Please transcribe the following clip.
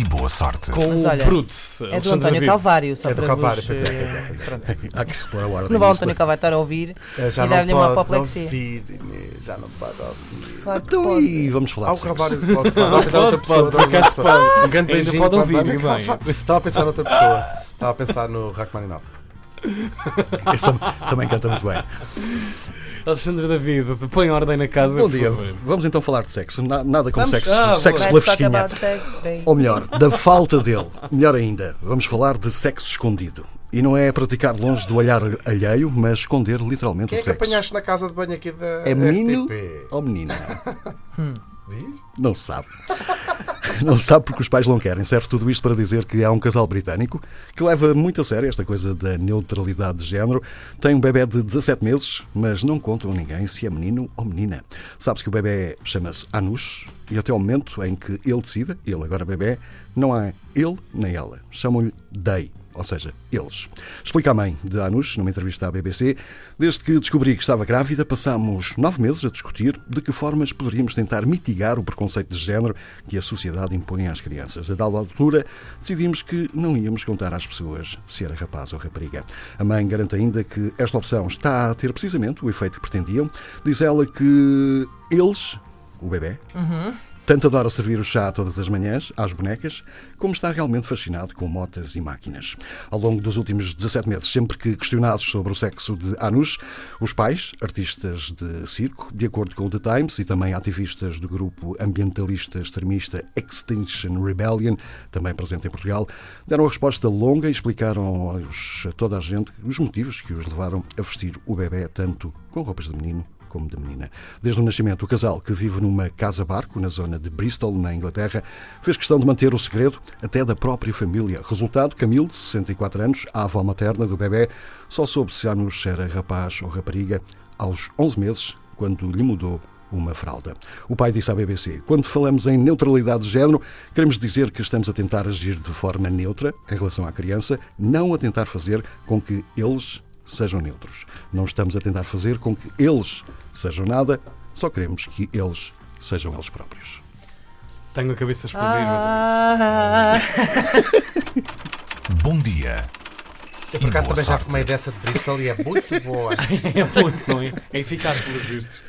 e boa sorte. Com Mas o olha, Brutus. É do António. Calvário, só É do para Calvário, vos, pois é, pois é, eh, pois é. pronto. Há que repor a ordem. Não vai o. António Calvário estar a ouvir Eh, Já e não dar-lhe uma pode apoplexia. ouvir, Inês, já não pode ouvir. Claro que Então, pode. e vamos falar Há o. Calvário pode. Estava a pensar noutra Pode, pessoa. pode, pessoa. pode. Um grande Ainda beijinho pode o ouvir. Estava a pensar noutra pessoa. Estava a pensar no Rachmaninoff. Esse tam- também canta muito bem. Alexandre David, põe ordem na casa. Bom dia. Vamos então falar de sexo. Na- Nada como Vamos. sexo, Ah, sexo pela fresquinha. Ou melhor, da falta dele. Melhor ainda, vamos falar de sexo escondido. E não é praticar longe do olhar alheio, mas esconder literalmente Quem é o que sexo. apanhaste na casa de banho aqui da É menino RTP? ou menina? Diz? Não se sabe. Não sabe porque os pais não querem. Serve tudo isto para dizer que há um casal britânico que leva muito a sério esta coisa da neutralidade de género. Tem um bebê de 17 meses, mas não contam a ninguém se é menino ou menina. Sabe-se que o bebê chama-se Anush e até ao momento em que ele decida, ele agora bebê, não há ele nem ela. Chamam-lhe Day. Ou seja, eles. Explica a mãe de Anush, numa entrevista à BBC, desde que descobri que estava grávida, passámos nove meses a discutir de que formas poderíamos tentar mitigar o preconceito de género que a sociedade impõe às crianças. A dada altura, decidimos que não íamos contar às pessoas se era rapaz ou rapariga. A mãe garante ainda que esta opção está a ter precisamente o efeito que pretendiam. Diz ela que eles, o bebê, tanto adora servir o chá todas as manhãs às bonecas, como está realmente fascinado com motas e máquinas. Ao longo dos últimos 17 meses, sempre que questionados sobre o sexo de Anush, os pais, artistas de circo, de acordo com o The Times, e também ativistas do grupo ambientalista extremista Extinction Rebellion, também presente em Portugal, deram a resposta longa e explicaram aos- a toda a gente os motivos que os levaram a vestir o bebê tanto com roupas de menino como de menina. Desde o nascimento, o casal, que vive numa casa-barco na zona de Bristol, na Inglaterra, fez questão de manter o segredo até da própria família. Resultado, Camille, de 64 anos, a avó materna do bebê, só soube se Anush era rapaz ou rapariga aos 11 meses, quando lhe mudou uma fralda. O pai disse à BBC: Quando falamos em neutralidade de género, queremos dizer que estamos a tentar agir de forma neutra em relação à criança, não a tentar fazer com que eles sejam neutros. Não estamos a tentar fazer com que eles sejam nada, só queremos que eles sejam eles próprios. Tenho a cabeça a explodir, mas. Ah, Bom dia Eu por acaso também já sorte. fumei dessa de Bristol e é muito boa. é muito, não é? É eficaz pelos vistos.